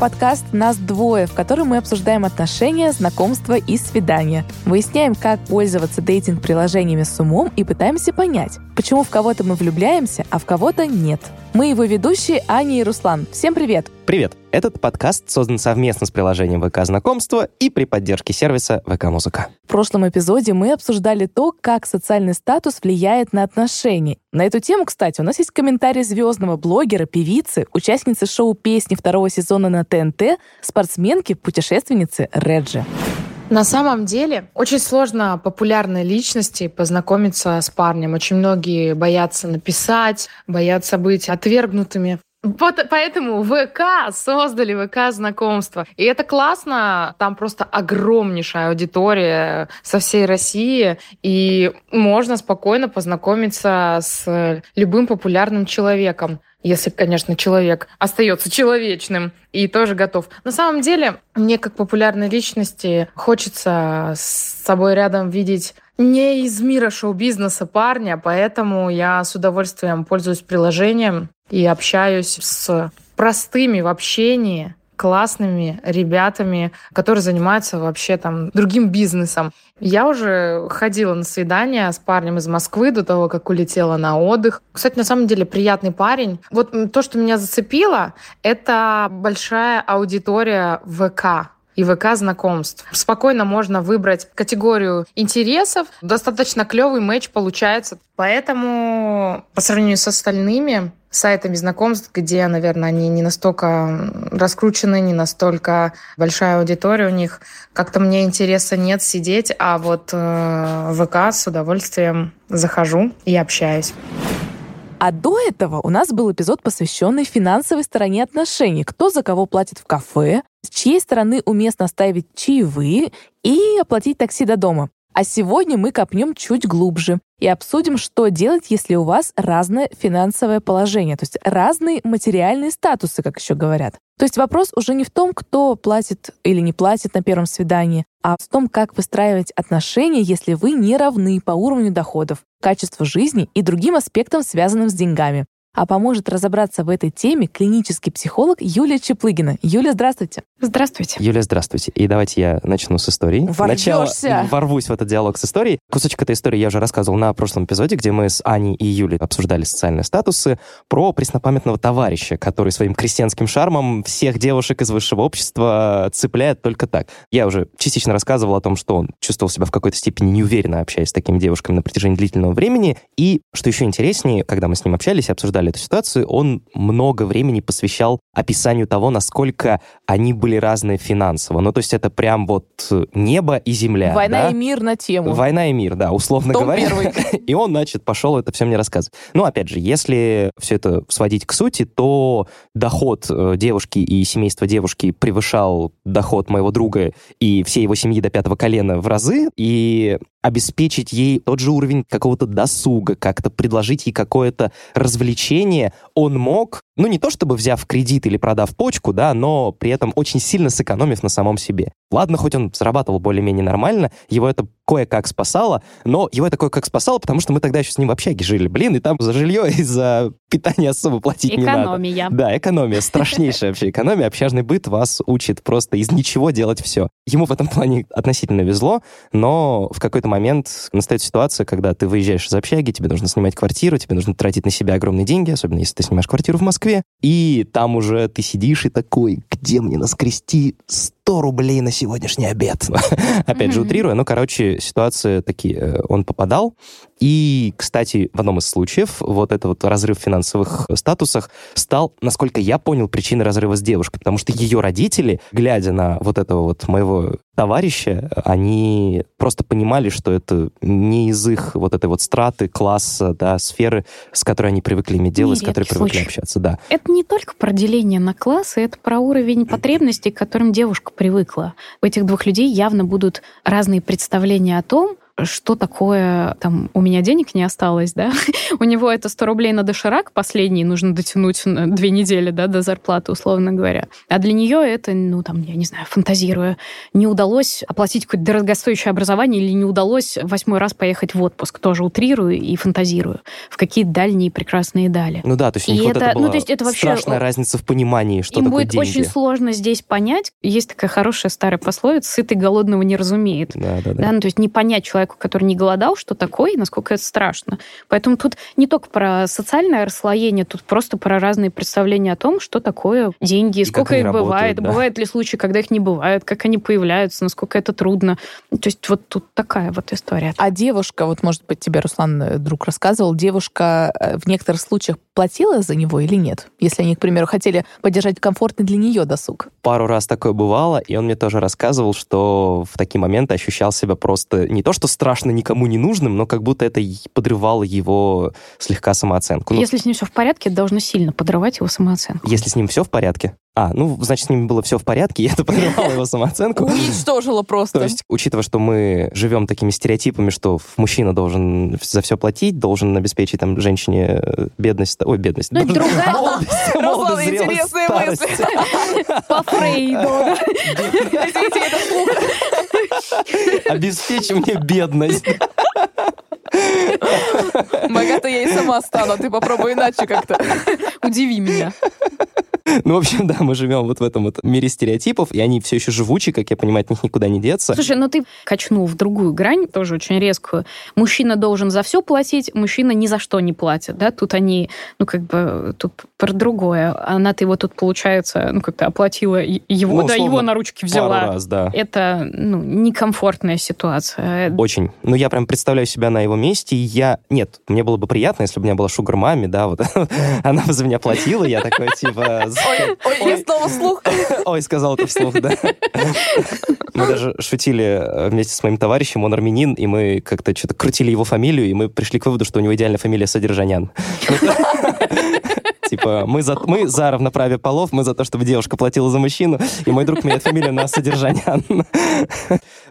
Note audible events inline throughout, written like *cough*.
подкаст «Нас двое», в котором мы обсуждаем отношения, знакомства и свидания. Выясняем, как пользоваться дейтинг-приложениями с умом и пытаемся понять, почему в кого-то мы влюбляемся, а в кого-то нет. Мы его ведущие Аня и Руслан. Всем привет! Привет! Этот подкаст создан совместно с приложением ВК Знакомство и при поддержке сервиса ВК Музыка. В прошлом эпизоде мы обсуждали то, как социальный статус влияет на отношения. На эту тему, кстати, у нас есть комментарий звездного блогера, певицы, участницы шоу «Песни» второго сезона на ТНТ, спортсменки, путешественницы Реджи. На самом деле очень сложно популярной личности познакомиться с парнем. Очень многие боятся написать, боятся быть отвергнутыми. Вот поэтому ВК создали ВК знакомства. И это классно. Там просто огромнейшая аудитория со всей России. И можно спокойно познакомиться с любым популярным человеком если, конечно, человек остается человечным и тоже готов. На самом деле, мне как популярной личности хочется с собой рядом видеть не из мира шоу-бизнеса парня, поэтому я с удовольствием пользуюсь приложением и общаюсь с простыми в общении классными ребятами, которые занимаются вообще там другим бизнесом. Я уже ходила на свидание с парнем из Москвы до того, как улетела на отдых. Кстати, на самом деле приятный парень. Вот то, что меня зацепило, это большая аудитория ВК и ВК знакомств. Спокойно можно выбрать категорию интересов. Достаточно клевый матч получается. Поэтому по сравнению с остальными сайтами знакомств, где, наверное, они не настолько раскручены, не настолько большая аудитория у них, как-то мне интереса нет сидеть, а вот э, ВК с удовольствием захожу и общаюсь. А до этого у нас был эпизод, посвященный финансовой стороне отношений. Кто за кого платит в кафе, с чьей стороны уместно оставить чаевые и оплатить такси до дома. А сегодня мы копнем чуть глубже и обсудим, что делать, если у вас разное финансовое положение, то есть разные материальные статусы, как еще говорят. То есть вопрос уже не в том, кто платит или не платит на первом свидании, а в том, как выстраивать отношения, если вы не равны по уровню доходов, качеству жизни и другим аспектам, связанным с деньгами. А поможет разобраться в этой теме клинический психолог Юлия Чеплыгина. Юля, здравствуйте. Здравствуйте. Юлия, здравствуйте. И давайте я начну с истории. Ворвешься. Сначала ворвусь в этот диалог с историей. Кусочек этой истории я уже рассказывал на прошлом эпизоде, где мы с Аней и Юлей обсуждали социальные статусы про преснопамятного товарища, который своим крестьянским шармом всех девушек из высшего общества цепляет только так. Я уже частично рассказывал о том, что он чувствовал себя в какой-то степени неуверенно, общаясь с такими девушками на протяжении длительного времени. И, что еще интереснее, когда мы с ним общались и обсуждали эту ситуацию, он много времени посвящал описанию того, насколько они были разные финансово. Ну, то есть это прям вот небо и земля. Война да? и мир на тему. Война и мир, да, условно Том говоря. первый. *laughs* И он, значит, пошел это все мне рассказывать. Ну, опять же, если все это сводить к сути, то доход э, девушки и семейства девушки превышал доход моего друга и всей его семьи до пятого колена в разы, и обеспечить ей тот же уровень какого-то досуга, как-то предложить ей какое-то развлечение, он мог, ну, не то чтобы взяв кредит или продав почку, да, но при этом очень сильно сэкономив на самом себе. Ладно, хоть он зарабатывал более-менее нормально, его это кое-как спасало, но его это кое-как спасало, потому что мы тогда еще с ним в общаге жили, блин, и там за жилье и за питание особо платить не надо. Экономия. Да, экономия, страшнейшая вообще экономия. Общажный быт вас учит просто из ничего делать все. Ему в этом плане относительно везло, но в какой-то момент настает ситуация, когда ты выезжаешь из общаги, тебе нужно снимать квартиру, тебе нужно тратить на себя огромные деньги, особенно если ты снимаешь квартиру в Москве, и там уже ты сидишь и такой, где мне наскрести 100 рублей на сегодняшний обед? *laughs* Опять же, утрируя, ну, короче, ситуации такие. э, Он попадал, и, кстати, в одном из случаев вот этот вот разрыв в финансовых статусах стал, насколько я понял, причиной разрыва с девушкой, потому что ее родители, глядя на вот этого вот моего товарища, они просто понимали, что это не из их вот этой вот страты, класса, да, сферы, с которой они привыкли иметь дело, с которой привыкли случай. общаться, да. Это не только про деление на классы, это про уровень потребностей, к которым девушка привыкла. У этих двух людей явно будут разные представления о том, что такое, там, у меня денег не осталось, да, *laughs* у него это 100 рублей на доширак последний, нужно дотянуть две недели, да, до зарплаты, условно говоря. А для нее это, ну, там, я не знаю, фантазируя, не удалось оплатить какое-то дорогостоящее образование или не удалось восьмой раз поехать в отпуск, тоже утрирую и фантазирую, в какие дальние прекрасные дали. Ну да, то есть у них И вот это- это ну, была то есть это вообще- страшная разница в понимании, что Им такое будет деньги. очень сложно здесь понять. Есть такая хорошая старая пословица «сытый голодного не разумеет». Да, да, да. Да, ну, то есть не понять человеку, который не голодал, что такое и насколько это страшно. Поэтому тут не только про социальное расслоение, тут просто про разные представления о том, что такое деньги, И сколько их бывает, работают, да. бывают ли случаи, когда их не бывает, как они появляются, насколько это трудно. То есть вот тут такая вот история. А девушка, вот, может быть, тебе Руслан э, друг рассказывал, девушка э, в некоторых случаях платила за него или нет? Если они, к примеру, хотели поддержать комфортный для нее досуг. Пару раз такое бывало, и он мне тоже рассказывал, что в такие моменты ощущал себя просто не то, что страшно никому не нужным, но как будто это подрывало его слегка самооценку. Ну, Если с ним все в порядке, это должно сильно подрывать его самооценку. если с ним все в порядке. А, ну, значит, с ним было все в порядке, и это подрывало его самооценку. Уничтожила просто. То есть, учитывая, что мы живем такими стереотипами, что мужчина должен за все платить, должен обеспечить там женщине э, бедность, ой, бедность, Ну, другая- молодость, *laughs* старость. мысли. По Фрейду. Обеспечь мне бедность. Богато я и сама стану, а ты попробуй иначе как-то. Удиви меня. *laughs* Ну, в общем, да, мы живем вот в этом вот мире стереотипов, и они все еще живучи, как я понимаю, от них никуда не деться. Слушай, ну ты качнул в другую грань, тоже очень резкую. Мужчина должен за все платить, мужчина ни за что не платит, да? Тут они, ну как бы, тут про другое. Она-то его тут, получается, ну как-то оплатила его, Ну, да, его на ручки Пару взяла. раз, да. Это, ну, некомфортная ситуация. Очень. Ну, я прям представляю себя на его месте, и я... Нет, мне было бы приятно, если бы у меня была шугар мами, да, вот *laughs* она бы за меня платила, я такой, типа... Ой, ой, я снова слух. Ой, сказал это вслух, да. Мы даже шутили э, вместе с моим товарищем, он армянин, и мы как-то что-то крутили его фамилию, и мы пришли к выводу, что у него идеальная фамилия Содержанян. Типа, мы за, мы за равноправие полов, мы за то, чтобы девушка платила за мужчину, и мой друг меняет фамилию на Содержанян.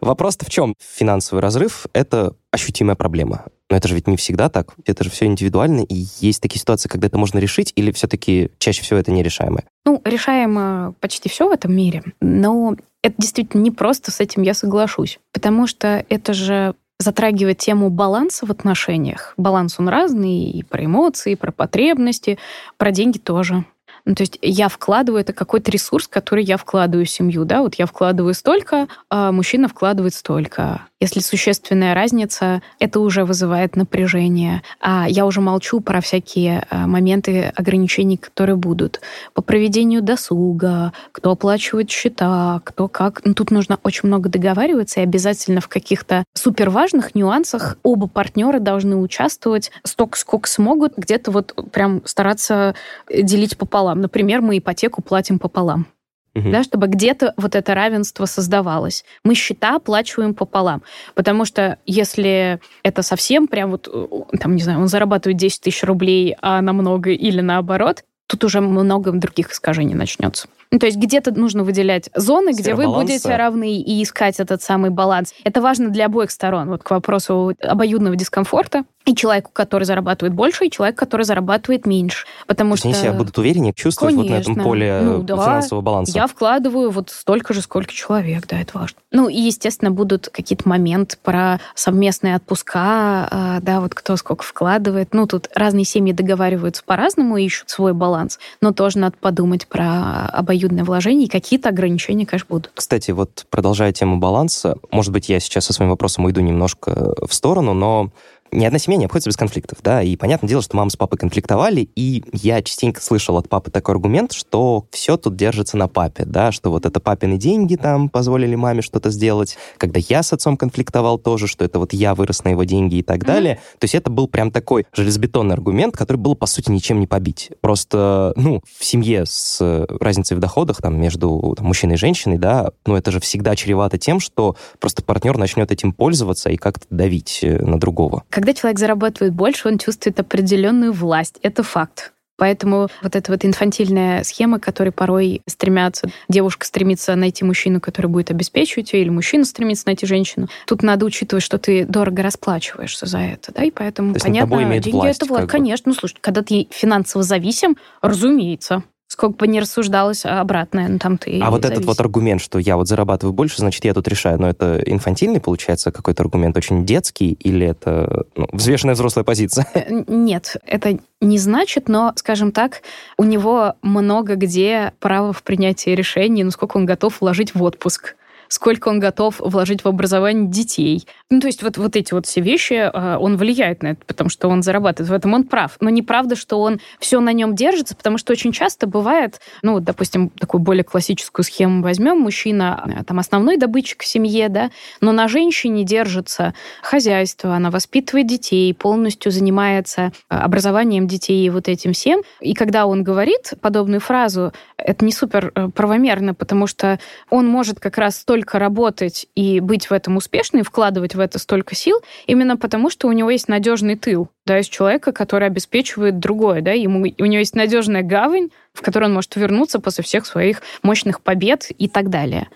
Вопрос-то в чем? Финансовый разрыв — это ощутимая проблема. Но это же ведь не всегда так. Это же все индивидуально, и есть такие ситуации, когда это можно решить, или все-таки чаще всего это нерешаемое? Ну, решаемо почти все в этом мире, но это действительно не просто, с этим я соглашусь, потому что это же затрагивает тему баланса в отношениях. Баланс он разный, и про эмоции, и про потребности, про деньги тоже. Ну, то есть я вкладываю, это какой-то ресурс, который я вкладываю в семью, да, вот я вкладываю столько, а мужчина вкладывает столько. Если существенная разница, это уже вызывает напряжение. А я уже молчу про всякие а, моменты ограничений, которые будут. По проведению досуга, кто оплачивает счета, кто как. Ну, тут нужно очень много договариваться, и обязательно в каких-то суперважных нюансах оба партнера должны участвовать столько, сколько смогут, где-то вот прям стараться делить пополам. Например, мы ипотеку платим пополам Мгм. да, чтобы где-то вот это равенство создавалось. Мы счета оплачиваем пополам, потому что если это совсем прям вот, э, там, не знаю, он зарабатывает 10 тысяч рублей, а намного или наоборот, тут уже много других искажений начнется. Ну, то есть где-то нужно выделять зоны, где вы баланса. будете равны и искать этот самый баланс. Это важно для обоих сторон. Вот к вопросу обоюдного дискомфорта. И человеку, который зарабатывает больше, и человеку, который зарабатывает меньше. Потому что... они себя будут увереннее чувствовать вот на этом поле Ну да. финансового баланса. Я вкладываю вот столько же, сколько человек, да, это важно. Ну и, естественно, будут какие-то моменты про совместные отпуска, а, да, вот кто сколько вкладывает. Ну, тут разные семьи договариваются по-разному, ищут свой баланс, но тоже надо подумать про обоюдное вложение, и какие-то ограничения, конечно, будут. Кстати, вот продолжая тему баланса, может быть, я сейчас со своим вопросом уйду немножко в сторону, но ни одна семья не обходится без конфликтов, да, и понятное дело, что мама с папой конфликтовали, и я частенько слышал от папы такой аргумент, что все тут держится на папе, да, что вот это папины деньги там позволили маме что-то сделать, когда я с отцом конфликтовал тоже, что это вот я вырос на его деньги и так далее, то есть это был прям такой железобетонный аргумент, который было, по сути, ничем не побить. Просто, ну, в семье с разницей в доходах там между там, мужчиной и женщиной, да, ну, это же всегда чревато тем, что просто партнер начнет этим пользоваться и как-то давить э, на другого. Когда человек зарабатывает больше, он чувствует определенную власть. Это факт. Поэтому вот эта вот инфантильная схема, которой порой стремятся, девушка стремится найти мужчину, который будет обеспечивать ее, или мужчина стремится найти женщину. Тут надо учитывать, что ты дорого расплачиваешься за это, да, и поэтому, То есть понятно, деньги власть, это власть. Конечно, ну, слушай, когда ты финансово зависим, разумеется. Сколько бы ни рассуждалось обратное, ну там ты А вот этот зависим. вот аргумент, что я вот зарабатываю больше, значит, я тут решаю. Но это инфантильный, получается, какой-то аргумент, очень детский, или это ну, взвешенная взрослая позиция? Э, Нет, это не значит, но, скажем так, у него много где право в принятии решений, ну, сколько он готов вложить в отпуск сколько он готов вложить в образование детей. Ну, то есть вот, вот эти вот все вещи, э, он влияет на это, потому что он зарабатывает. В этом он прав. Но неправда, что он все на нем держится, потому что очень часто бывает, ну, вот, допустим, такую более классическую схему возьмем, мужчина э, там основной добытчик в семье, да, но на женщине держится хозяйство, она воспитывает детей, полностью занимается э, образованием детей и вот этим всем. И когда он говорит подобную фразу, это не супер э, правомерно, потому что он может как раз столько работать и быть в этом успешным, вкладывать в это столько сил, именно потому что у него есть надежный тыл, да, из человека, который обеспечивает другое, да, ему, у него есть надежная гавань, в которую он может вернуться после всех своих мощных побед и так далее.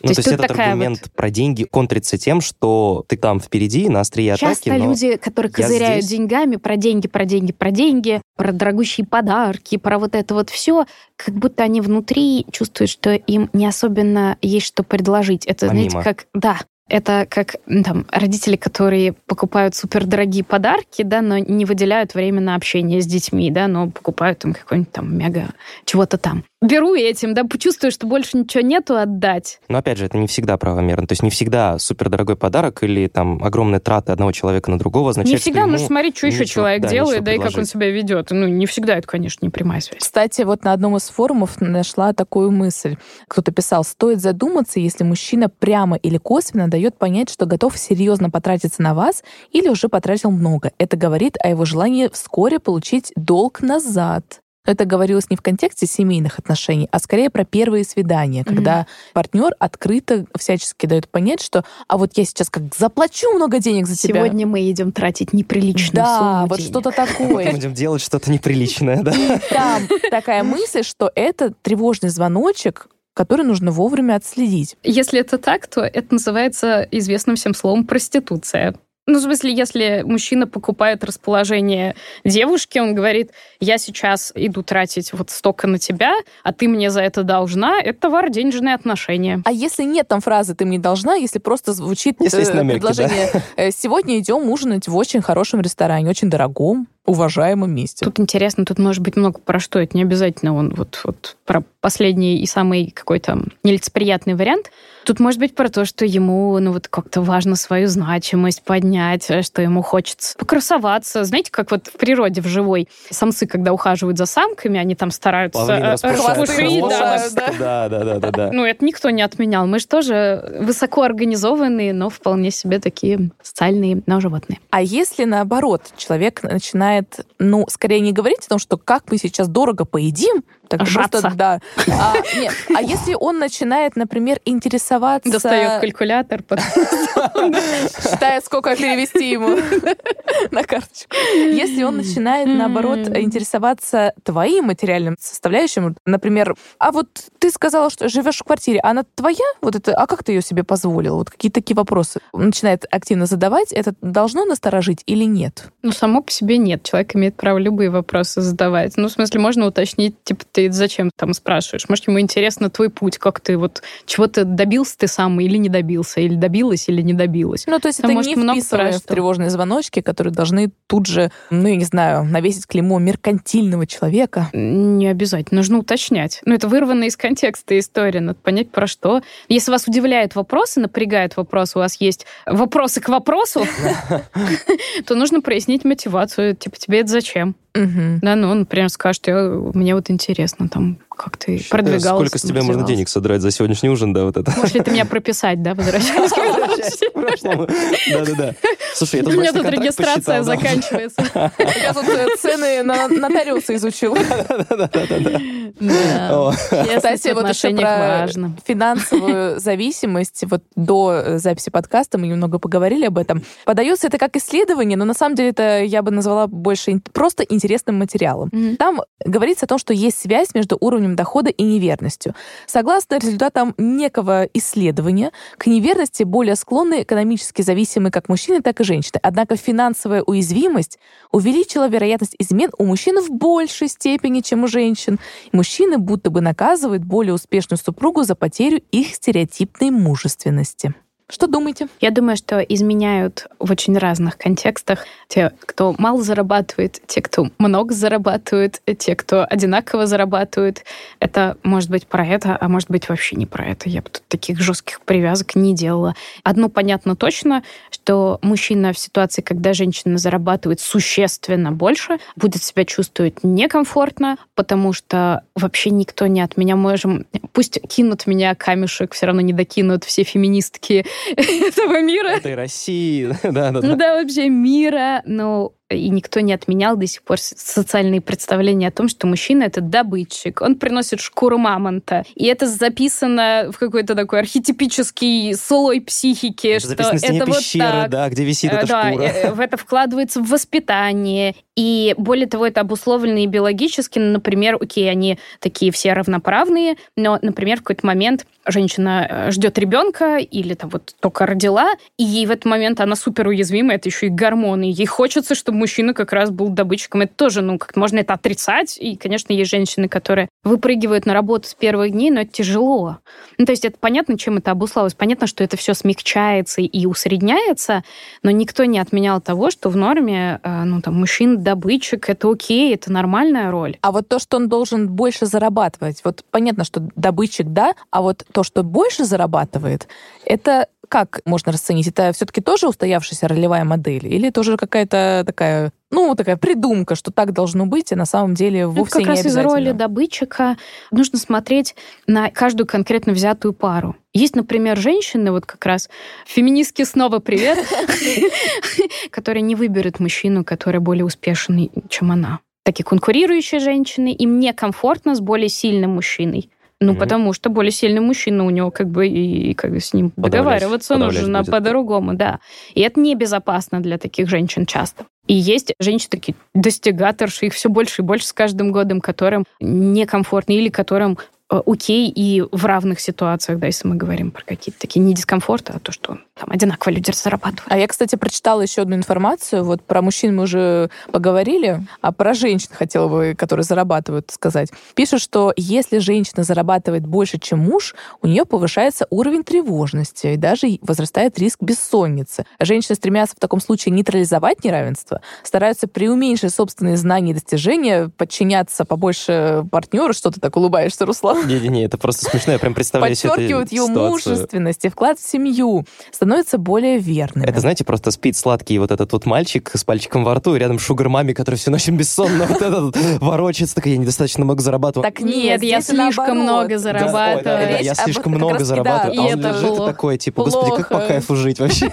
Ну, то есть, тут этот аргумент вот- про деньги контрится тем, что ты там впереди, на острие атаки, Часто но люди, которые козыряют здесь. деньгами, про деньги, про деньги, про деньги, про дорогущие подарки, про вот это вот все, как будто они внутри чувствуют, что им не особенно есть что предложить. Это, знаете, Помимо. как... Да, это как там, родители, которые покупают супердорогие подарки, да, но не выделяют время на общение с детьми, да, но покупают им какой-нибудь там мега чего-то там. Беру этим, да, чувствую, что больше ничего нету отдать. Но опять же, это не всегда правомерно. То есть не всегда супердорогой подарок или там огромные траты одного человека на другого означает, не всегда нужно смотреть, что еще человек да, делает, да и как он себя ведет. Ну, не всегда это, конечно, не прямая связь. Кстати, вот на одном из форумов нашла такую мысль. Кто-то писал, стоит задуматься, если мужчина прямо или косвенно дает понять, что готов серьезно потратиться на вас или уже потратил много. Это говорит о его желании вскоре получить долг назад. Это говорилось не в контексте семейных отношений, а скорее про первые свидания, когда партнер открыто всячески дает понять, что а вот я сейчас как заплачу много денег за тебя. Сегодня мы идем тратить неприличную да, сумму вот денег. что-то такое. будем делать что-то неприличное, да? Там такая мысль, что это тревожный звоночек, который нужно вовремя отследить. Если это так, то это называется известным всем словом проституция. Ну, в смысле, если мужчина покупает расположение девушки, он говорит, я сейчас иду тратить вот столько на тебя, а ты мне за это должна, это товар денежные отношения. А если нет там фразы «ты мне должна», если просто звучит Если э, намеки, предложение э, «сегодня идем ужинать в очень хорошем ресторане, очень дорогом, уважаемом месте». Тут интересно, тут может быть много про что. Это не обязательно он вот, вот про последний и самый какой-то нелицеприятный вариант. Тут может быть про то, что ему ну вот как-то важно свою значимость поднять, э, что ему хочется покрасоваться. Знаете, как вот в природе, в живой, самцы, когда ухаживают за самками, они там стараются Павлин э, да. Да, да, да, да, да. ну, это никто не отменял. Мы же тоже высокоорганизованные, но вполне себе такие социальные, но животные. А если наоборот человек начинает, ну, скорее не говорить о том, что как мы сейчас дорого поедим, так Жаться. просто, да. А, нет, а если он начинает, например, интересоваться... Достает калькулятор, *laughs* считает, сколько перевести ему *laughs* на карточку. Если он начинает, наоборот, интересоваться твоим материальным составляющим, например, а вот ты сказала, что живешь в квартире, а она твоя? Вот это, а как ты ее себе позволила? Вот какие такие вопросы начинает активно задавать, это должно насторожить или нет? Ну, само по себе нет. Человек имеет право любые вопросы задавать. Ну, в смысле, можно уточнить, типа, ты зачем там спрашиваешь? Может, ему интересно твой путь, как ты вот чего-то добился ты сам или не добился, или добилась, или не добилась. Ну, то есть Там это может не много вписывая про в тревожные звоночки, которые должны тут же, ну, я не знаю, навесить клеймо меркантильного человека. Не обязательно. Нужно уточнять. Ну, это вырвано из контекста история. Надо понять, про что. Если вас удивляют вопросы, напрягают вопросы, у вас есть вопросы к вопросу, *laughs* *laughs* то нужно прояснить мотивацию. Типа, тебе это зачем? Мгм. Да, ну, он, например, скажет, «Я- мне вот интересно, там, как ты продвигалась. Сколько с тебя можно денег содрать за сегодняшний ужин, да, вот это? Можешь ли ты меня прописать, да, возвращаясь? *laughs* Да-да-да. Слушай, У меня тут регистрация заканчивается. *laughs* Я тут э, цены на нотариуса изучил. Кстати, вот еще про финансовую *laughs* зависимость. Вот до э, записи подкаста мы немного поговорили об этом. Подается это как исследование, но на самом деле это я бы назвала больше просто интересным материалом. Там говорится о том, что есть связь между уровнем дохода и неверностью. Согласно результатам некого исследования, к неверности более склонны экономически зависимые как мужчины, так и женщины. Однако финансовая уязвимость увеличила вероятность измен у мужчин в большей степени, чем у женщин. Мужчины будто бы наказывают более успешную супругу за потерю их стереотипной мужественности. Что думаете? Я думаю, что изменяют в очень разных контекстах. Те, кто мало зарабатывает, те, кто много зарабатывает, те, кто одинаково зарабатывает. Это может быть про это, а может быть вообще не про это. Я бы тут таких жестких привязок не делала. Одно понятно точно, что мужчина в ситуации, когда женщина зарабатывает существенно больше, будет себя чувствовать некомфортно, потому что вообще никто не от меня можем... Пусть кинут меня камешек, все равно не докинут все феминистки *laughs* этого мира. Этой России, *laughs* да-да-да. Ну да, вообще мира, но и никто не отменял до сих пор социальные представления о том, что мужчина — это добытчик, он приносит шкуру мамонта. И это записано в какой-то такой архетипический слой психики, это что это вот пещеры, так. да, где висит эта да, шкура. Э, в это вкладывается в воспитание. И более того, это обусловлено и биологически. Ну, например, окей, они такие все равноправные, но, например, в какой-то момент женщина э, ждет ребенка или там вот только родила, и ей в этот момент она супер уязвима, это еще и гормоны. Ей хочется, чтобы мужчина как раз был добытчиком. Это тоже, ну, как можно это отрицать. И, конечно, есть женщины, которые выпрыгивают на работу с первых дней, но это тяжело. Ну, то есть это понятно, чем это обусловилось. Понятно, что это все смягчается и усредняется, но никто не отменял того, что в норме, э, ну, там, мужчина добытчик, это окей, это нормальная роль. А вот то, что он должен больше зарабатывать, вот понятно, что добытчик, да, а вот то, что больше зарабатывает, это как можно расценить? Это все-таки тоже устоявшаяся ролевая модель? Или тоже какая-то такая, ну, такая придумка, что так должно быть, а на самом деле вовсе Это как не раз из обязательно? роли добытчика нужно смотреть на каждую конкретно взятую пару. Есть, например, женщины, вот как раз феминистки снова привет, *laughs* которые не выберут мужчину, который более успешный, чем она. Такие конкурирующие женщины, им некомфортно с более сильным мужчиной. Ну, Мгм. потому что более сильный мужчина у него как бы и как бы с ним договариваться нужно по-другому, да. И это небезопасно для таких женщин часто. И есть женщины такие достигаторши, их все больше и больше с каждым годом, которым некомфортно или которым окей и в равных ситуациях, да, если мы говорим про какие-то такие не дискомфорты, а то, что там одинаково люди зарабатывают. А я, кстати, прочитала еще одну информацию. Вот про мужчин мы уже поговорили, а про женщин хотела бы, которые зарабатывают, сказать. Пишут, что если женщина зарабатывает больше, чем муж, у нее повышается уровень тревожности и даже возрастает риск бессонницы. Женщины стремятся в таком случае нейтрализовать неравенство, стараются преуменьшить собственные знания и достижения, подчиняться побольше партнеру. Что ты так улыбаешься, Руслан? Не-не-не, это просто смешно, я прям представляю себе Подчеркивают ситуацию. мужественность и вклад в семью, становятся более верными. Это, знаете, просто спит сладкий вот этот вот мальчик с пальчиком во рту, и рядом шугар мами, который всю ночь бессонно вот этот ворочается, такая, я недостаточно много зарабатываю. Так Нет, я слишком много зарабатываю. я слишком много зарабатываю, а он лежит такой, типа, господи, как по кайфу жить вообще.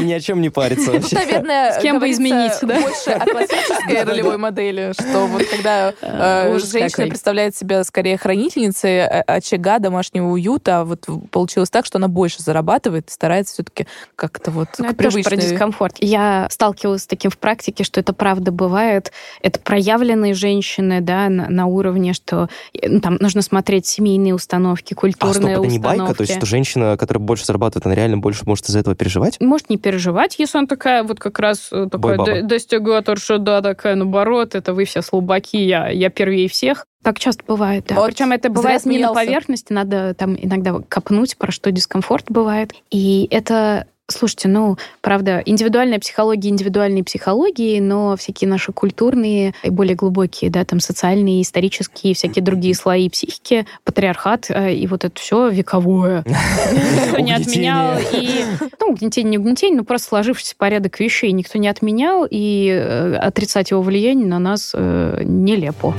И *laughs* ни о чем не париться Тут, вообще. наверное, С кем бы изменить, да? больше о классической *laughs* ролевой модели, что вот когда э, женщина представляет себя скорее хранительницей э, очага, домашнего уюта, а вот получилось так, что она больше зарабатывает и старается все-таки как-то вот Ну, к это тоже про привычной... дискомфорт. Я сталкивалась с таким в практике, что это правда бывает. Это проявленные женщины, да, на, на уровне, что э, ну, там нужно смотреть семейные установки, А, стоп, культурные это не установки. байка? То есть, что женщина, которая больше зарабатывает, она реально больше может из-за этого переживать? Может не переживать, если он такая вот как раз э, такая Бой-баба. до- достигаторша, да, такая, наоборот, это вы все слабаки, я, я первее всех. Так часто бывает, да. Вот Причем это зря бывает не на смеялся. поверхности, надо там иногда копнуть, про что дискомфорт бывает. И это Слушайте, ну, правда, индивидуальная психология индивидуальной психологии, но всякие наши культурные и более глубокие, да, там социальные, исторические, всякие другие слои психики, патриархат э, и вот это все вековое. *laughs* Никто не отменял. И, ну, угнетение, не угнетение, но просто сложившийся порядок вещей никто не отменял, и э, отрицать его влияние на нас э, нелепо.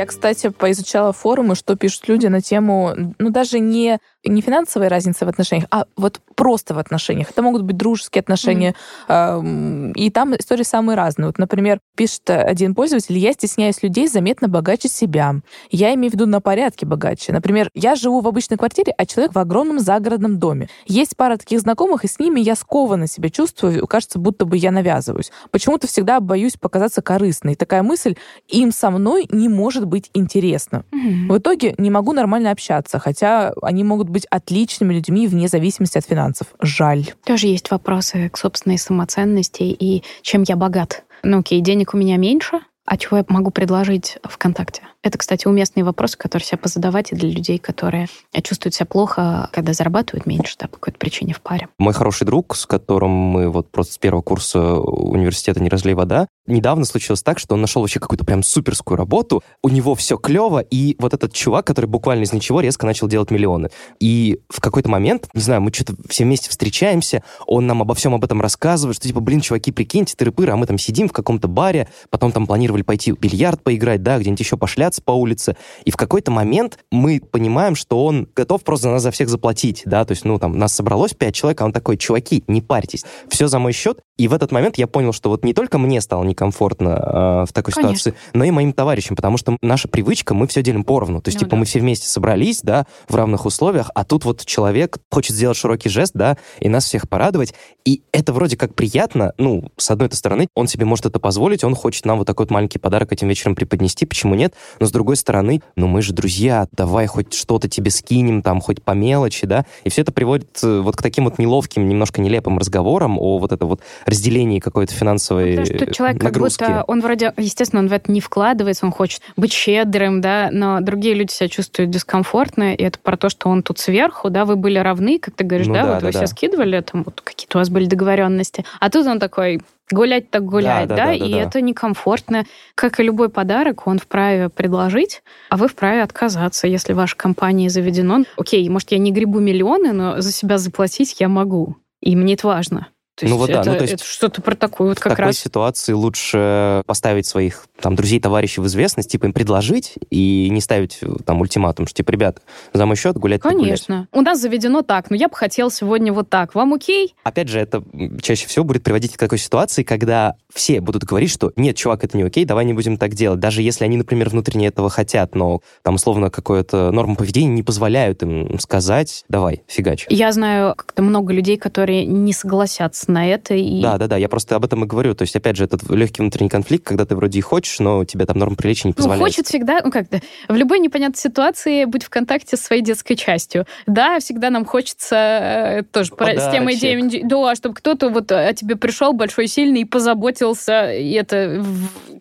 Я, кстати, поизучала форумы, что пишут люди на тему, ну, даже не, не финансовой разницы в отношениях, а вот просто в отношениях. Это могут быть дружеские отношения, mm-hmm. и там истории самые разные. Вот, например, пишет один пользователь, я стесняюсь людей заметно богаче себя. Я имею в виду на порядке богаче. Например, я живу в обычной квартире, а человек в огромном загородном доме. Есть пара таких знакомых, и с ними я скованно себя чувствую, кажется, будто бы я навязываюсь. Почему-то всегда боюсь показаться корыстной. Такая мысль, им со мной не может быть интересно. Mm-hmm. В итоге не могу нормально общаться, хотя они могут быть отличными людьми вне зависимости от финансов. Жаль. Тоже есть вопросы к собственной самоценности и чем я богат. Ну окей, денег у меня меньше, а чего я могу предложить ВКонтакте? Это, кстати, уместный вопрос, который себе позадавать и для людей, которые чувствуют себя плохо, когда зарабатывают меньше, да, по какой-то причине в паре. Мой хороший друг, с которым мы вот просто с первого курса университета «Не разлей вода», недавно случилось так, что он нашел вообще какую-то прям суперскую работу, у него все клево, и вот этот чувак, который буквально из ничего резко начал делать миллионы. И в какой-то момент, не знаю, мы что-то все вместе встречаемся, он нам обо всем об этом рассказывает, что типа, блин, чуваки, прикиньте, тыры-пыры, а мы там сидим в каком-то баре, потом там планировали пойти в бильярд поиграть, да, где-нибудь еще пошляться, шляться по улице. И в какой-то момент мы понимаем, что он готов просто нас за всех заплатить, да, то есть, ну, там, нас собралось пять человек, а он такой, чуваки, не парьтесь, все за мой счет. И в этот момент я понял, что вот не только мне стало некомфортно э, в такой Конечно. ситуации, но и моим товарищам, потому что наша привычка, мы все делим поровну. То есть, ну, типа, да. мы все вместе собрались, да, в равных условиях, а тут вот человек хочет сделать широкий жест, да, и нас всех порадовать. И это вроде как приятно, ну, с одной стороны, он себе может это позволить, он хочет нам вот такой вот маленький подарок этим вечером преподнести, почему нет? Но с другой стороны, ну мы же друзья, давай хоть что-то тебе скинем, там, хоть по мелочи, да? И все это приводит э, вот к таким вот неловким, немножко нелепым разговорам о вот это вот разделении какой-то финансовой Потому что человек нагрузки. как будто, он вроде, естественно, он в это не вкладывается, он хочет быть щедрым, да, но другие люди себя чувствуют дискомфортно, и это про то, что он тут сверху, да, вы были равны, как ты говоришь, ну, да, да, вот да, вы да. все скидывали, там вот какие-то у вас были договоренности, а тут он такой, Гулять так гулять, да, да, да, да и да, это некомфортно. Как и любой подарок, он вправе предложить, а вы вправе отказаться, если ваша компания заведено. Окей, может, я не гребу миллионы, но за себя заплатить я могу. И мне это важно. То ну вот это, да, ну то есть что-то про такую вот как в такой раз. ситуации лучше поставить своих там друзей, товарищей в известность, типа им предложить и не ставить там ультиматум, что типа, ребят, за мой счет гулять Конечно. У нас заведено так, но я бы хотел сегодня вот так. Вам окей? Опять же, это чаще всего будет приводить к такой ситуации, когда все будут говорить, что нет, чувак, это не окей, давай не будем так делать. Даже если они, например, внутренне этого хотят, но там условно какое-то норма поведения не позволяют им сказать, давай, фигач. Я знаю как-то много людей, которые не согласятся на это. И... Да, да, да, я просто об этом и говорю. То есть, опять же, этот легкий внутренний конфликт, когда ты вроде и хочешь, но тебе там норм приличия не позволяет. Ну, хочет всегда, ну как-то, в любой непонятной ситуации быть в контакте с своей детской частью. Да, всегда нам хочется э, тоже Подарочек. с темой идеями, да, чтобы кто-то вот о тебе пришел большой, сильный и позаботился, и это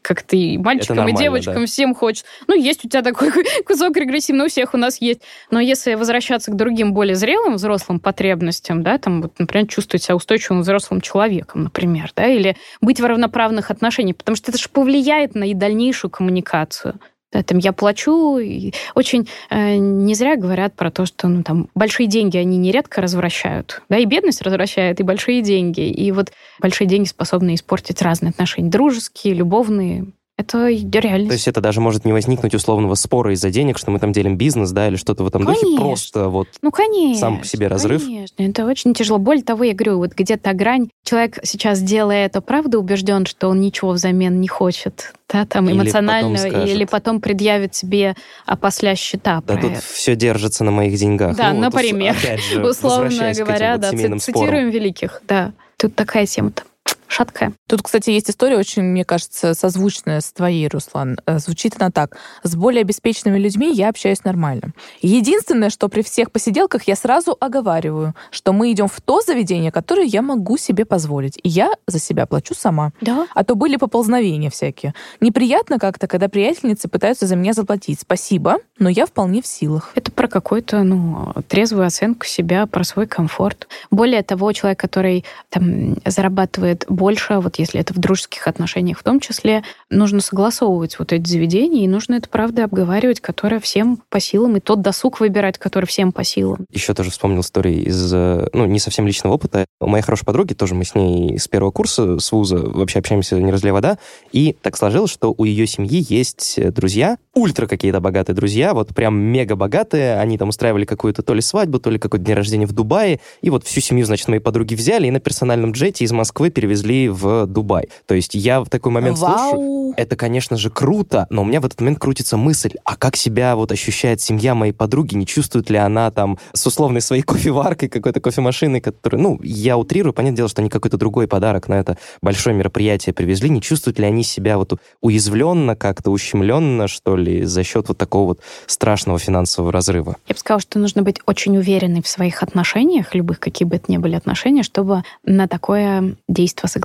как-то и мальчикам, и девочкам да. всем хочет. Ну, есть у тебя такой кусок регрессивный, у всех у нас есть. Но если возвращаться к другим более зрелым взрослым потребностям, да, там, вот, например, чувствовать себя устойчивым взрослым взрослым человеком, например, да, или быть в равноправных отношениях, потому что это же повлияет на и дальнейшую коммуникацию. Да, я плачу. И очень э, не зря говорят про то, что ну, там, большие деньги они нередко развращают. Да, и бедность развращает, и большие деньги. И вот большие деньги способны испортить разные отношения. Дружеские, любовные, это реальность. То есть это даже может не возникнуть условного спора из-за денег, что мы там делим бизнес, да, или что-то в этом конечно. духе. Просто вот ну, конечно, сам по себе разрыв. Конечно, это очень тяжело. Более того, я говорю, вот где-то грань. Человек сейчас, делая это, правда убежден, что он ничего взамен не хочет, да, там эмоционально, или потом, или потом предъявит себе опосля счета. Да, тут это. все держится на моих деньгах. Да, ну, например, вот, условно говоря, да, цитируем великих, да. Тут такая тема-то шаткая. Тут, кстати, есть история очень, мне кажется, созвучная с твоей, Руслан. Э, звучит она так. С более обеспеченными людьми я общаюсь нормально. Единственное, что при всех посиделках я сразу оговариваю, что мы идем в то заведение, которое я могу себе позволить. И я за себя плачу сама. Да. А то были поползновения всякие. Неприятно как-то, когда приятельницы пытаются за меня заплатить. Спасибо, но я вполне в силах. Это про какую-то, ну, трезвую оценку себя, про свой комфорт. Более того, человек, который там зарабатывает больше, вот если это в дружеских отношениях в том числе, нужно согласовывать вот эти заведения, и нужно это, правда, обговаривать, которое всем по силам, и тот досуг выбирать, который всем по силам. Еще тоже вспомнил истории из, ну, не совсем личного опыта. У моей хорошей подруги, тоже мы с ней с первого курса, с вуза, вообще общаемся не разлей вода, и так сложилось, что у ее семьи есть друзья, ультра какие-то богатые друзья, вот прям мега богатые, они там устраивали какую-то то ли свадьбу, то ли какой-то день рождения в Дубае, и вот всю семью, значит, моей подруги взяли и на персональном джете из Москвы перевезли в Дубай. То есть я в такой момент Вау. слушаю, это, конечно же, круто, но у меня в этот момент крутится мысль, а как себя вот ощущает семья моей подруги, не чувствует ли она там с условной своей *laughs* кофеваркой, какой-то кофемашиной, которую, ну, я утрирую, понятное дело, что они какой-то другой подарок на это большое мероприятие привезли, не чувствуют ли они себя вот уязвленно, как-то ущемленно, что ли, за счет вот такого вот страшного финансового разрыва? Я бы сказала, что нужно быть очень уверенной в своих отношениях, любых, какие бы это ни были отношения, чтобы на такое действие согласиться.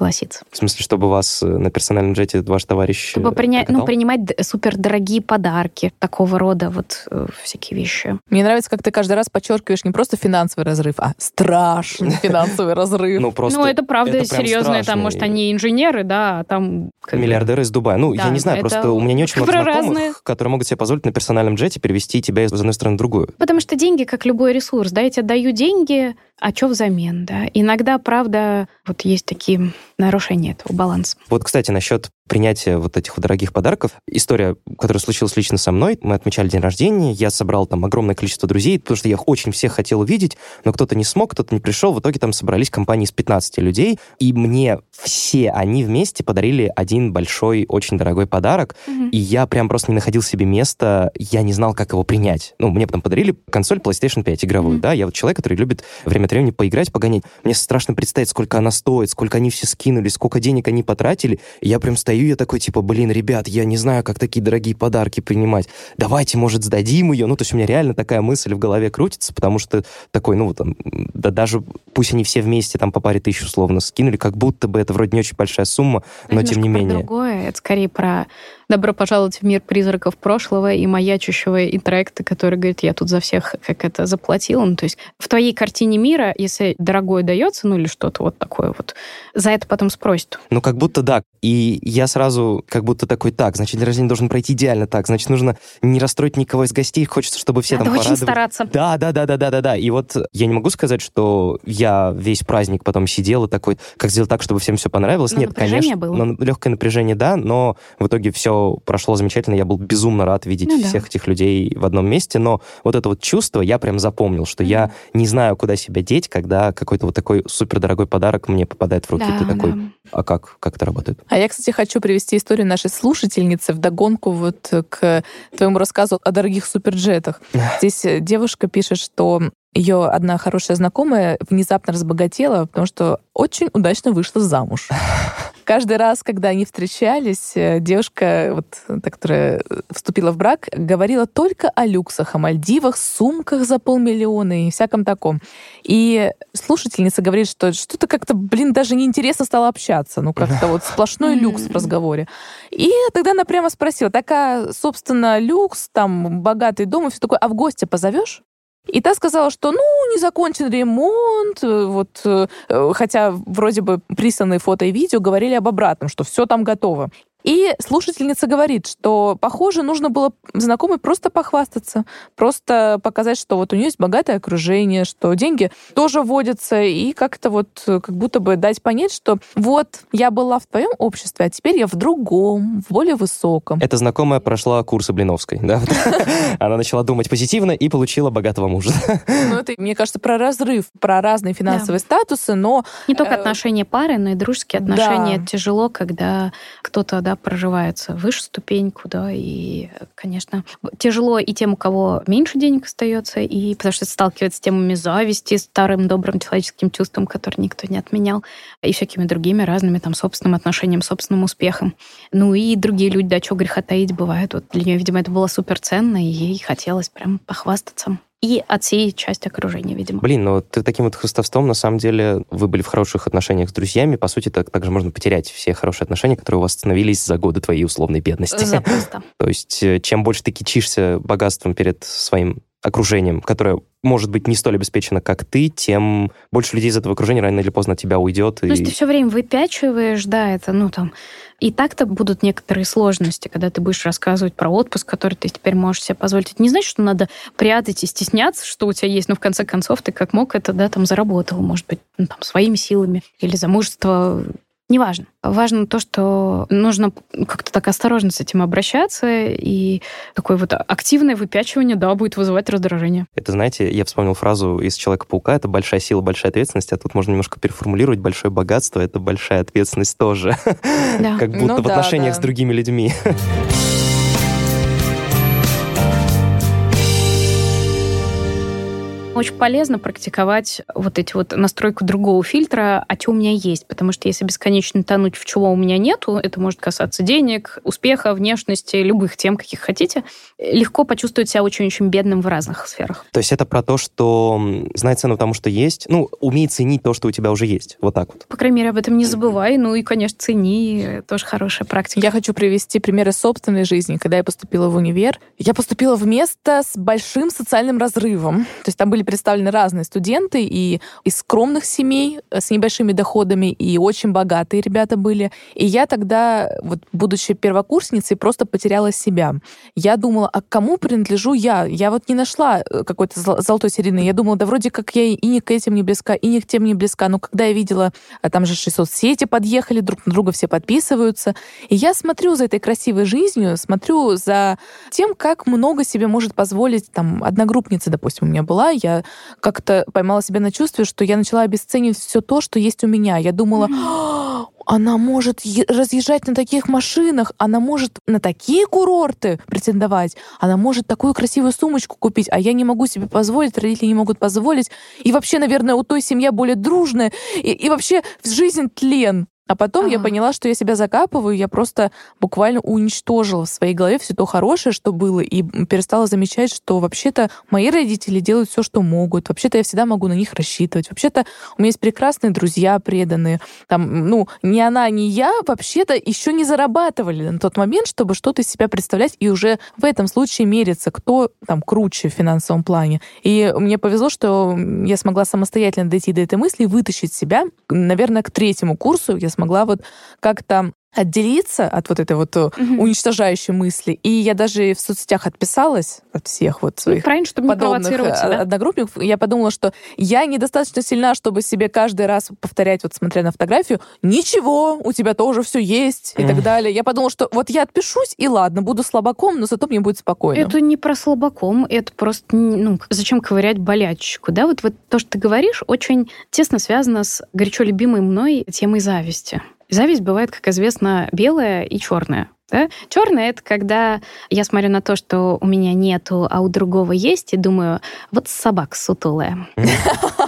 В смысле, чтобы вас э, на персональном джете ваш товарищ Чтобы э, принять, ну, покатал? принимать супердорогие подарки, такого рода вот э, всякие вещи. Мне нравится, как ты каждый раз подчеркиваешь не просто финансовый разрыв, а страшный *laughs* финансовый разрыв. Ну, просто ну, это правда серьезное, там, может, они инженеры, да, а там... Миллиардеры из Дубая. Ну, я не знаю, просто у меня не очень много знакомых, которые могут себе позволить на персональном джете перевести тебя из одной страны в другую. Потому что деньги, как любой ресурс, да, я тебе даю деньги, а что взамен, да? Иногда, правда, вот есть такие нарушения этого баланса. Вот, кстати, насчет принятия вот этих вот дорогих подарков. История, которая случилась лично со мной. Мы отмечали день рождения, я собрал там огромное количество друзей, потому что я их очень всех хотел увидеть, но кто-то не смог, кто-то не пришел. В итоге там собрались компании из 15 людей, и мне все они вместе подарили один большой, очень дорогой подарок, и я прям просто не находил себе места, я не знал, как его принять. Ну, мне потом подарили консоль PlayStation 5 игровую, Мгм. да, я вот человек, который любит время от времени поиграть, погонять. Мне страшно представить, сколько она стоит, сколько они все скинули, сколько денег они потратили. И я прям стою, я такой, типа, блин, ребят, я не знаю, как такие дорогие подарки принимать. Давайте, может, сдадим ее. Ну, то есть у меня реально такая мысль в голове крутится, потому что такой, ну, вот там, да даже пусть они все вместе там по паре тысяч условно скинули, как будто бы это вроде не очень большая сумма, но тем не менее. другое. Это скорее про добро пожаловать в мир призраков прошлого и маячущего интроекта, который говорит, я тут за всех как это заплатил. Ну, то есть в твоей картине мира, если дорогое дается, ну или что-то вот такое вот, за это потом спросят. Ну, как будто да. И я сразу как будто такой, так, значит, день рождения должен пройти идеально так, значит, нужно не расстроить никого из гостей, хочется, чтобы все Надо там очень порадовали. стараться. Да, да, да, да, да, да, да. И вот я не могу сказать, что я весь праздник потом сидел и такой, как сделать так, чтобы всем все понравилось. Но Нет, конечно. было. Но легкое напряжение, да, но в итоге все прошло замечательно. Я был безумно рад видеть Ну да. всех этих людей в одном месте, но вот это вот чувство я прям запомнил, что я не знаю, куда себя деть, когда какой-то вот такой супердорогой подарок мне попадает в руки. Да, Ты такой, да. а как? Как это работает? А я, кстати, хочу привести историю нашей слушательницы в догонку вот к твоему рассказу о дорогих суперджетах. *laughs* Здесь девушка пишет, что ее одна хорошая знакомая внезапно разбогатела, потому что очень удачно вышла замуж. *laughs* Каждый раз, когда они встречались, э, девушка, вот, та, которая э, вступила в брак, говорила только о люксах, о Мальдивах, сумках за полмиллиона и всяком таком. И слушательница говорит, что что-то как-то, блин, даже неинтересно стало общаться. Ну, как-то вот сплошной люкс в разговоре. И тогда она прямо спросила, такая, собственно, люкс, там, богатый дом и все такое, а в гости позовешь? И та сказала, что, ну, не закончен ремонт, э, вот, э, э, хотя вроде бы присланные фото и видео говорили об обратном, что все там готово. И слушательница говорит, что, похоже, нужно было знакомой просто похвастаться, просто показать, что вот у нее есть богатое окружение, что деньги тоже водятся, и как-то вот э, как будто бы дать понять, что вот я была в твоем обществе, а теперь я в другом, в более высоком. Эта знакомая прошла курсы Блиновской, да? *laughs* Она начала думать позитивно и получила богатого мужа. Ну, это, мне кажется, про разрыв, про разные финансовые статусы, но Не только Э, отношения пары, но и дружеские отношения. Тяжело, когда кто-то, да, проживается выше ступеньку, да, и, конечно, тяжело и тем, у кого меньше денег остается, и потому что сталкивается с темами зависти, старым добрым человеческим чувством, который никто не отменял, и всякими другими разными там собственным отношением, собственным успехом. Ну и другие люди, да, что греха таить, бывает. Вот для нее, видимо, это было суперценно, и ей хотелось прям похвастаться. И отсеять часть окружения, видимо. Блин, ну ты таким вот хвостовством, на самом деле, вы были в хороших отношениях с друзьями. По сути, так, также можно потерять все хорошие отношения, которые у вас становились за годы твоей условной бедности. Запросто. *laughs* То есть, э, чем больше ты кичишься богатством перед своим окружением, которое может быть не столь обеспечено, как ты, тем больше людей из этого окружения рано или поздно от тебя уйдет. То и... есть ты все время выпячиваешь, да, это, ну, там, и так-то будут некоторые сложности, когда ты будешь рассказывать про отпуск, который ты теперь можешь себе позволить. Это не значит, что надо прятать и стесняться, что у тебя есть, но в конце концов ты как мог это, да, там заработал, может быть, ну, там, своими силами или замужество Неважно. Важно то, что нужно как-то так осторожно с этим обращаться, и такое вот активное выпячивание, да, будет вызывать раздражение. Это, знаете, я вспомнил фразу из «Человека-паука», это большая сила, большая ответственность, а тут можно немножко переформулировать большое богатство, это большая ответственность тоже. Да. *laughs* как будто ну, в отношениях да, да. с другими людьми. *laughs* Очень полезно практиковать вот эти вот настройку другого фильтра, а что у меня есть. Потому что если бесконечно тонуть в чего у меня нету, это может касаться денег, успеха, внешности, любых тем, каких хотите, легко почувствовать себя очень-очень бедным в разных сферах. То есть это про то, что знать цену тому, что есть, ну, умей ценить то, что у тебя уже есть. Вот так вот. По крайней мере, об этом не забывай. Ну и, конечно, цени. Тоже хорошая практика. Я хочу привести примеры собственной жизни. Когда я поступила в универ, я поступила в место с большим социальным разрывом. То есть там были представлены разные студенты, и из скромных семей э, с небольшими доходами, и очень богатые ребята были. И я тогда, вот будучи первокурсницей, просто потеряла себя. Я думала, а кому принадлежу я? Я вот не нашла э, какой-то золотой середины. Я думала, да вроде как я и не к этим не близка, и не к тем не близка. Но когда я видела, а там же 600 сети подъехали, друг на друга все подписываются, и я смотрю за этой красивой жизнью, смотрю за тем, как много себе может позволить там одногруппница, допустим, у меня была, я как-то поймала себя на чувстве, что я начала обесценивать все то, что есть у меня. Я думала, она может разъезжать на таких машинах, она может на такие курорты претендовать, она может такую красивую сумочку купить, а я не могу себе позволить, родители не могут позволить. И вообще, наверное, у той семья более дружная, и, и вообще жизнь тлен. А потом ага. я поняла, что я себя закапываю, я просто буквально уничтожила в своей голове все то хорошее, что было, и перестала замечать, что вообще-то мои родители делают все, что могут. Вообще-то я всегда могу на них рассчитывать. Вообще-то у меня есть прекрасные друзья преданные. Там, ну, ни она, ни я вообще-то еще не зарабатывали на тот момент, чтобы что-то из себя представлять, и уже в этом случае мериться, кто там круче в финансовом плане. И мне повезло, что я смогла самостоятельно дойти до этой мысли и вытащить себя. Наверное, к третьему курсу я смогла вот как-то отделиться от вот этой вот угу. уничтожающей мысли. И я даже в соцсетях отписалась от всех вот ну, своих ну, чтобы подобных не э, себя. одногруппников. Я подумала, что я недостаточно сильна, чтобы себе каждый раз повторять, вот смотря на фотографию, ничего, у тебя тоже все есть и так далее. Я подумала, что вот я отпишусь, и ладно, буду слабаком, но зато мне будет спокойно. Это не про слабаком, это просто, ну, зачем ковырять болячечку, да? Вот, вот то, что ты говоришь, очень тесно связано с горячо любимой мной темой зависти. Зависть бывает, как известно, белая и черная. Да? Черное это когда я смотрю на то, что у меня нету, а у другого есть, и думаю, вот собака сутулая. *laughs*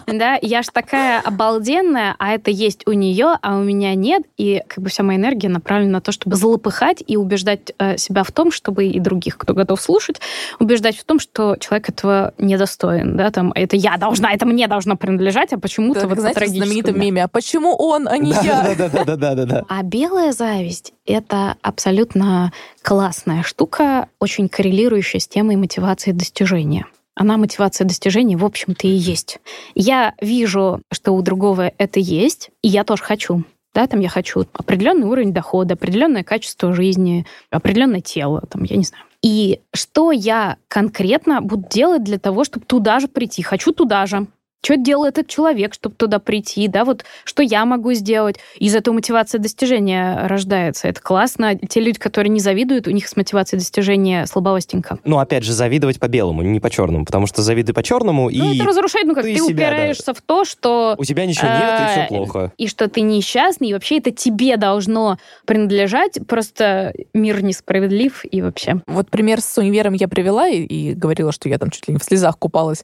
Да, я ж такая обалденная, а это есть у нее, а у меня нет. И как бы вся моя энергия направлена на то, чтобы залопыхать и убеждать э, себя в том, чтобы и других, кто готов слушать, убеждать в том, что человек этого недостоин. Да, там, это я должна, это мне должно принадлежать, а почему-то вот знаете, по знаменитом меме, а почему он, а не я? Да, да, да, да, да. А белая зависть — это абсолютно классная штука, очень коррелирующая с темой мотивации достижения. Она мотивация достижения, в общем-то, и есть. Я вижу, что у другого это есть, и я тоже хочу. Да, там я хочу определенный уровень дохода, определенное качество жизни, определенное тело, там, я не знаю. И что я конкретно буду делать для того, чтобы туда же прийти? Хочу туда же что делает этот человек, чтобы туда прийти, да, вот что я могу сделать. Из этого мотивация достижения рождается. Это классно. Те люди, которые не завидуют, у них с мотивацией достижения слабовостенько. Ну, опять же, завидовать по белому, не по черному, потому что завидуй по черному ну, и... Ну, это разрушает, ну, как ты, ты себя, упираешься да. в то, что... У тебя ничего нет, и все а, плохо. И что ты несчастный, и вообще это тебе должно принадлежать, просто мир несправедлив и вообще. Вот пример с универом я привела и, и говорила, что я там чуть ли не в слезах купалась.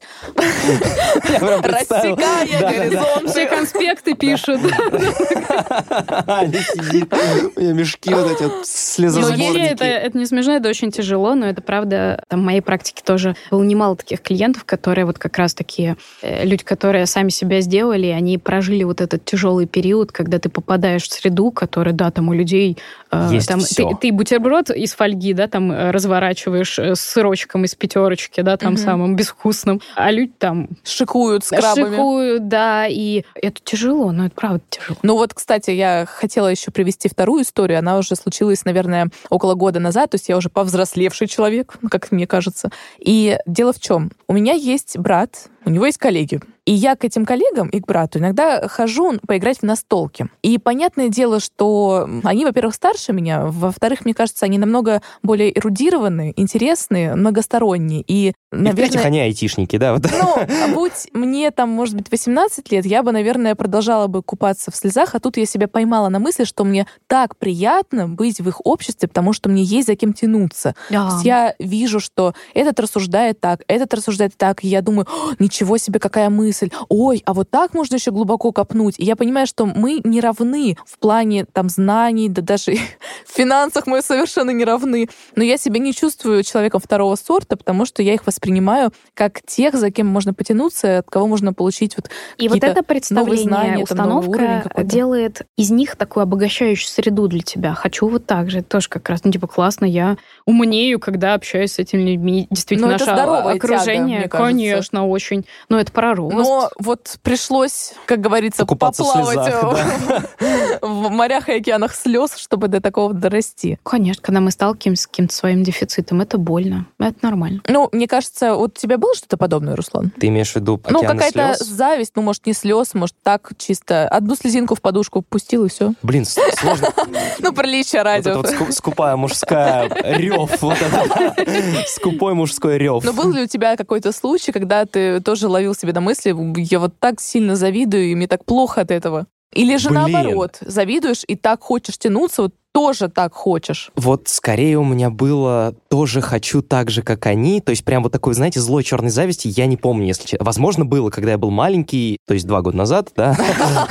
Представил. Рассекая Да, да, да. горизонт. Все конспекты пишут. *laughs* Аня сидит, у нее мешки вот эти вот Ну, слезосборники. это, это не смешно, это очень тяжело, но это правда. Там в моей практике тоже было немало таких клиентов, которые вот как раз такие э, люди, которые сами себя сделали, они прожили вот этот тяжелый период, когда ты попадаешь в среду, которая, да, там у людей... э, Есть там, всё. ты, ты бутерброд из фольги, да, там э, разворачиваешь с сырочком из пятерочки, да, там Мгм. самым безвкусным, а люди там Шикуют с крабами. шикуют, да, и это тяжело, но это правда тяжело. Ну вот, кстати, я хотела еще привести вторую историю. Она уже случилась, наверное, около года назад. То есть я уже повзрослевший человек, как мне кажется. И дело в чем? У меня есть брат, у него есть коллеги. И я к этим коллегам и к брату иногда хожу поиграть в настолки. И понятное дело, что они, во-первых, старше меня, во-вторых, мне кажется, они намного более эрудированные, интересные, многосторонние. И, И наверное... в-третьих, они айтишники, да, вот. Ну, *laughs* а будь мне там, может быть, 18 лет, я бы, наверное, продолжала бы купаться в слезах, а тут я себя поймала на мысли, что мне так приятно быть в их обществе, потому что мне есть за кем тянуться. То есть я вижу, что этот рассуждает так, этот рассуждает так, и я думаю, «О, ничего себе, какая мысль. Ой, а вот так можно еще глубоко копнуть. И я понимаю, что мы не равны в плане там знаний, да даже *laughs* в финансах мы совершенно не равны. Но я себя не чувствую человеком второго сорта, потому что я их воспринимаю как тех, за кем можно потянуться, от кого можно получить вот И вот это представление, знания, установка делает из них такую обогащающую среду для тебя. Хочу вот так же. Это тоже как раз, ну, типа, классно, я умнею, когда общаюсь с этими людьми. Действительно, Но это наше тяга, окружение, мне кажется. конечно, очень. Но это про рост. Но вот пришлось, как говорится, Покупаться в поплавать слезах, э, *laughs* в морях и океанах слез, чтобы до такого дорасти. Конечно, когда мы сталкиваемся с каким-то своим дефицитом, это больно. Это нормально. Ну, мне кажется, вот у тебя было что-то подобное, Руслан? Ты имеешь в виду Ну, какая-то слез? зависть, ну, может, не слез, может, так чисто. Одну слезинку в подушку пустил, и все. Блин, сложно. *laughs* Ну, приличие ради. это вот ску- скупая мужская рев. Вот это, да. *laughs* Скупой мужской рев. Но был ли у тебя какой-то случай, когда ты тоже ловил себе на мысли, я вот так сильно завидую, и мне так плохо от этого? Или же Блин. наоборот, завидуешь и так хочешь тянуться, вот тоже так хочешь. Вот скорее у меня было тоже хочу так же, как они. То есть прям вот такой, знаете, злой черной зависти я не помню, если честно. Возможно, было, когда я был маленький, то есть два года назад, да.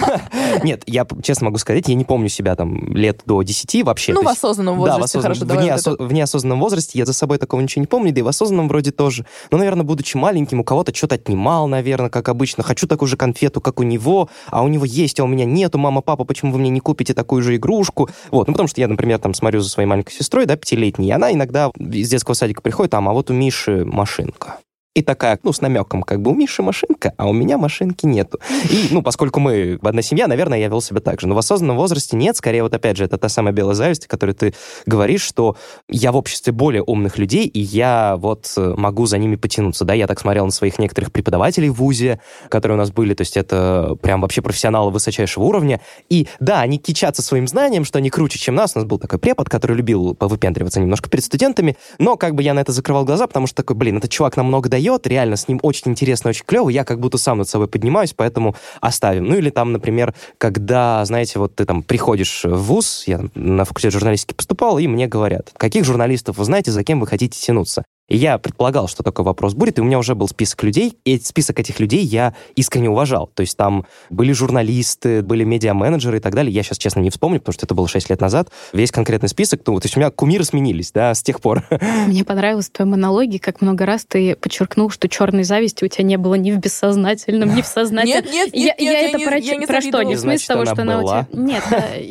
*laughs* Нет, я честно могу сказать, я не помню себя там лет до 10 вообще. Ну, в осознанном возрасте, хорошо, давай в неосознанном возрасте я за собой такого ничего не помню, да и в осознанном вроде тоже. Но, наверное, будучи маленьким, у кого-то что-то отнимал, наверное, как обычно. Хочу такую же конфету, как у него, а у него есть, а у меня нету. Мама, папа, почему вы мне не купите такую же игрушку? Вот, ну потому что я, например, там смотрю за своей маленькой сестрой, да, пятилетней, и она иногда из детского садика приходит, там, а вот у Миши машинка. И такая, ну, с намеком, как бы у Миши машинка, а у меня машинки нету. И, ну, поскольку мы одна семья, наверное, я вел себя так же. Но в осознанном возрасте нет, скорее, вот опять же, это та самая белая зависть, о которой ты говоришь, что я в обществе более умных людей, и я вот э, могу за ними потянуться, да, я так смотрел на своих некоторых преподавателей в ВУЗе, которые у нас были, то есть это прям вообще профессионалы высочайшего уровня, и да, они кичатся своим знанием, что они круче, чем нас, у нас был такой препод, который любил повыпендриваться немножко перед студентами, но как бы я на это закрывал глаза, потому что такой, блин, этот чувак нам много дает, реально с ним очень интересно, очень клево, я как будто сам над собой поднимаюсь, поэтому оставим. Ну или там, например, когда, знаете, вот ты там приходишь в ВУЗ, я на факультет журналистики поступал, и мне говорят, каких журналистов вы знаете, за кем вы хотите тянуться? И я предполагал, что такой вопрос будет, и у меня уже был список людей, и список этих людей я искренне уважал. То есть там были журналисты, были медиа-менеджеры и так далее. Я сейчас, честно, не вспомню, потому что это было 6 лет назад. Весь конкретный список, ну, то есть у меня кумиры сменились, да, с тех пор. *laughs* Мне понравилось в монологе, как много раз ты подчеркнул, что черной зависти у тебя не было ни в бессознательном, ни в сознательном. Нет, нет, Я, нет, я нет, это не- про, я не про что? Не в смысле того, она что она у была. тебя... *laughs* Нет,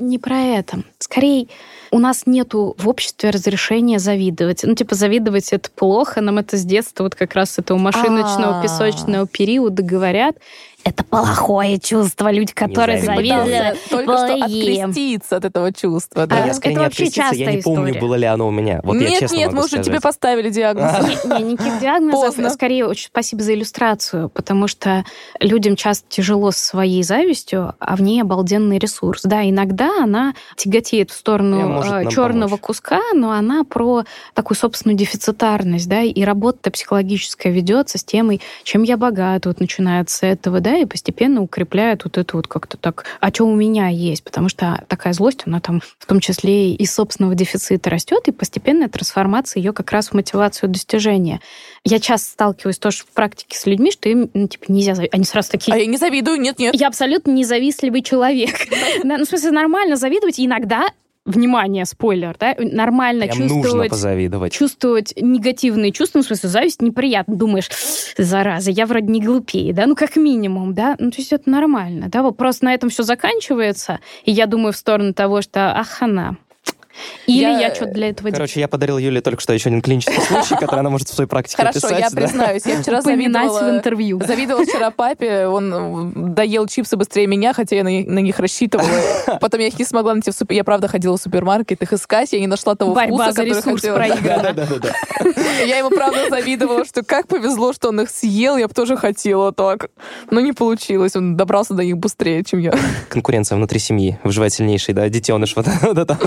не про это. Скорее, у нас нету в обществе разрешения завидовать. Ну, типа, завидовать это плохо, нам это с детства, вот как раз этого машиночного, А. песочного периода говорят. Это плохое чувство, люди, которые. Пытался только что откреститься от этого чувства. А, Да? я скорее это не откреститься, я не помню, история. было ли оно у меня. Вот я нет, честно нет, мы уже тебе поставили диагноз. Не, не, никаких диагнозов. Поздно. Скорее, очень спасибо за иллюстрацию, потому что людям часто тяжело со своей завистью, а в ней обалденный ресурс. Да, иногда она тяготеет в сторону нам черного помочь. куска, но она про такую собственную дефицитарность, да, и работа психологическая ведется с темой, чем я богат, вот начинается с этого, да, да, и постепенно укрепляет вот это вот как-то так, а что у меня есть, потому что такая злость, она там в том числе и собственного дефицита растет, и постепенная трансформация ее как раз в мотивацию достижения. Я часто сталкиваюсь тоже в практике с людьми, что им, ну, типа, нельзя завидовать. Они сразу такие... А я не завидую, нет-нет. Я абсолютно независтливый человек. *laughs* Ну, в смысле, нормально завидовать. Иногда внимание, спойлер, да, нормально Прям чувствовать... нужно позавидовать. Чувствовать негативные чувства, ну, в смысле, зависть неприятно. Думаешь, зараза, я вроде не глупее, да, ну, как минимум, да, ну, то есть это нормально, да, вот просто на этом все заканчивается, и я думаю в сторону того, что ахана, или я, я что-то для этого делаю. Короче, я подарил Юле только что еще один клинический случай, *laughs* который она может в своей практике Хорошо, описать. я да. признаюсь, я вчера завидовала... в интервью. Завидовала вчера папе, он доел чипсы быстрее меня, хотя я на, на них рассчитывала. *laughs* Потом я их не смогла найти в супер... Я, правда, ходила в супермаркет их искать, я не нашла того Борьба вкуса, за который хотела. проиграна. Да-да-да. Я ему, правда, завидовала, что как повезло, что он их съел, я бы тоже хотела так. Но не получилось, он добрался до них быстрее, чем я. Конкуренция внутри семьи выживает сильнейший, да, детеныш. Вот *laughs* это.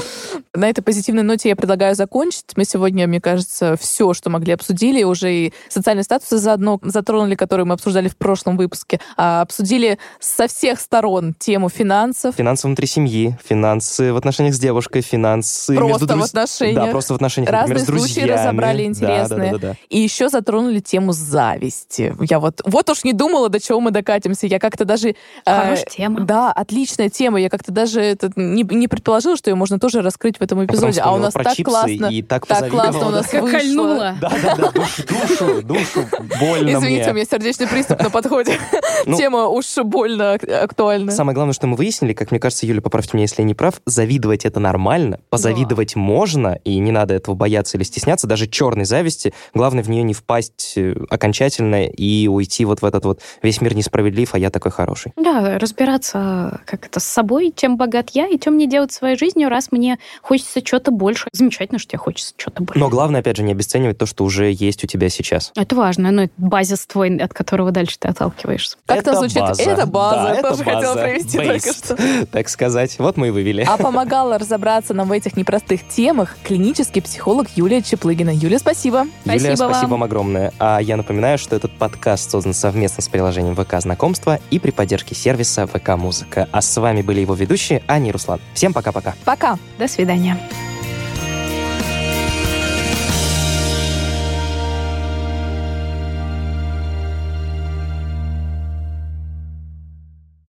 На этой позитивной ноте я предлагаю закончить. Мы сегодня, мне кажется, все, что могли, обсудили. Уже и социальные статусы заодно затронули, которые мы обсуждали в прошлом выпуске. А обсудили со всех сторон тему финансов. Финансы внутри семьи, финансы в отношениях с девушкой, финансы Просто между друз- в отношениях. Да, просто в отношениях, Разные например, с случаи друзьями. разобрали Да, интересные. Да, да, да, И еще затронули тему зависти. Я вот, вот уж не думала, до чего мы докатимся. Я как-то даже... э, Хорошая тема. Да, отличная тема. Я как-то даже это не, не предположила, что ее можно тоже раскрыть в этом эпизоде. А у нас так классно, и так так классно у нас Как вышло. кольнула. Да, да, да, душу, душу, душу, больно Извините, мне. у меня сердечный приступ на подходе. *laughs* Ну, Тема уж больно ак- актуальна. Самое главное, что мы выяснили, как мне кажется, Юля, поправьте меня, если я не прав, завидовать это нормально, позавидовать можно, и не надо этого бояться или стесняться, даже черной зависти. Главное в нее не впасть э, окончательно и уйти вот в этот вот весь мир несправедлив, а я такой хороший. Да, разбираться как это с собой, чем богат я и чем мне делать своей жизнью, раз мне хочется что-то больше. Замечательно, что тебе хочется что-то больше. Но главное, опять же, не обесценивать то, что уже есть у тебя сейчас. Это важно, но это базис твой, от которого дальше ты отталкиваешься. Как Это звучит? база. Это база. Да, Я это тоже хотела база. провести только Based. что. *laughs* Так сказать. Вот мы и вывели. А помогала разобраться нам в этих непростых темах клинический психолог Юлия Чеплыгина. Юлия, спасибо. Юлия, Спасибо спасибо вам. вам огромное. А я напоминаю, что этот подкаст создан совместно с приложением ВК Знакомства и при поддержке сервиса ВК Музыка. А с вами были его ведущие Аня и Руслан. Всем пока-пока. Пока. До свидания. España.